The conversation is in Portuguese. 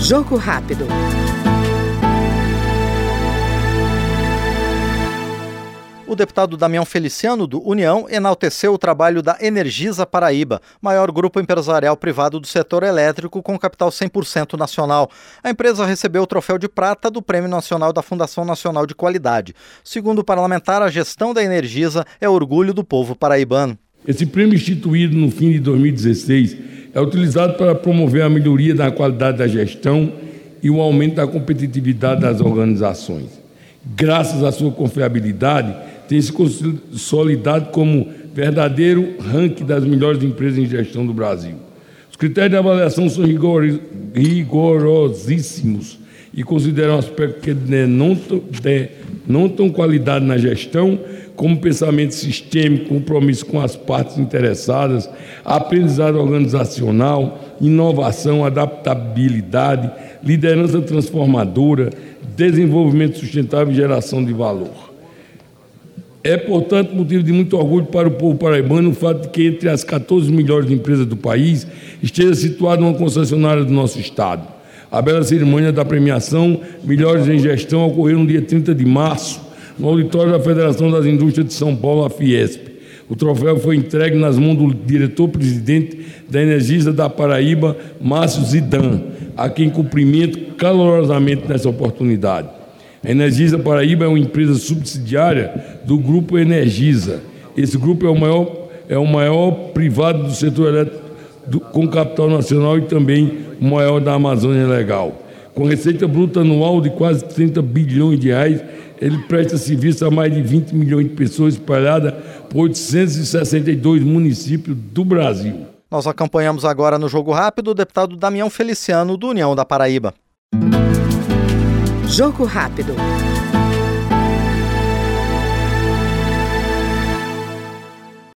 Jogo rápido. O deputado Damião Feliciano, do União, enalteceu o trabalho da Energisa Paraíba, maior grupo empresarial privado do setor elétrico com capital 100% nacional. A empresa recebeu o troféu de prata do Prêmio Nacional da Fundação Nacional de Qualidade. Segundo o parlamentar, a gestão da Energisa é orgulho do povo paraibano. Esse prêmio, instituído no fim de 2016, é utilizado para promover a melhoria da qualidade da gestão e o aumento da competitividade das organizações. Graças à sua confiabilidade, tem se consolidado como verdadeiro ranking das melhores empresas em gestão do Brasil. Os critérios de avaliação são rigorosíssimos e consideram aspectos que tão qualidade na gestão, como pensamento sistêmico, compromisso com as partes interessadas, aprendizado organizacional, inovação, adaptabilidade, liderança transformadora, desenvolvimento sustentável e geração de valor. É, portanto, motivo de muito orgulho para o povo paraibano o fato de que entre as 14 melhores empresas do país esteja situada uma concessionária do nosso Estado. A bela cerimônia da premiação Melhores em Gestão ocorreu no dia 30 de março, no auditório da Federação das Indústrias de São Paulo, a Fiesp. O troféu foi entregue nas mãos do diretor-presidente da Energisa da Paraíba, Márcio Zidan, a quem cumprimento calorosamente nessa oportunidade. A Energisa Paraíba é uma empresa subsidiária do Grupo Energisa. Esse grupo é o maior, é o maior privado do setor elétrico do, com capital nacional e também o maior da Amazônia Legal. Com receita bruta anual de quase 30 bilhões de reais, ele presta serviço a mais de 20 milhões de pessoas espalhadas por 862 municípios do Brasil. Nós acompanhamos agora no Jogo Rápido o deputado Damião Feliciano, do União da Paraíba. Jogo rápido.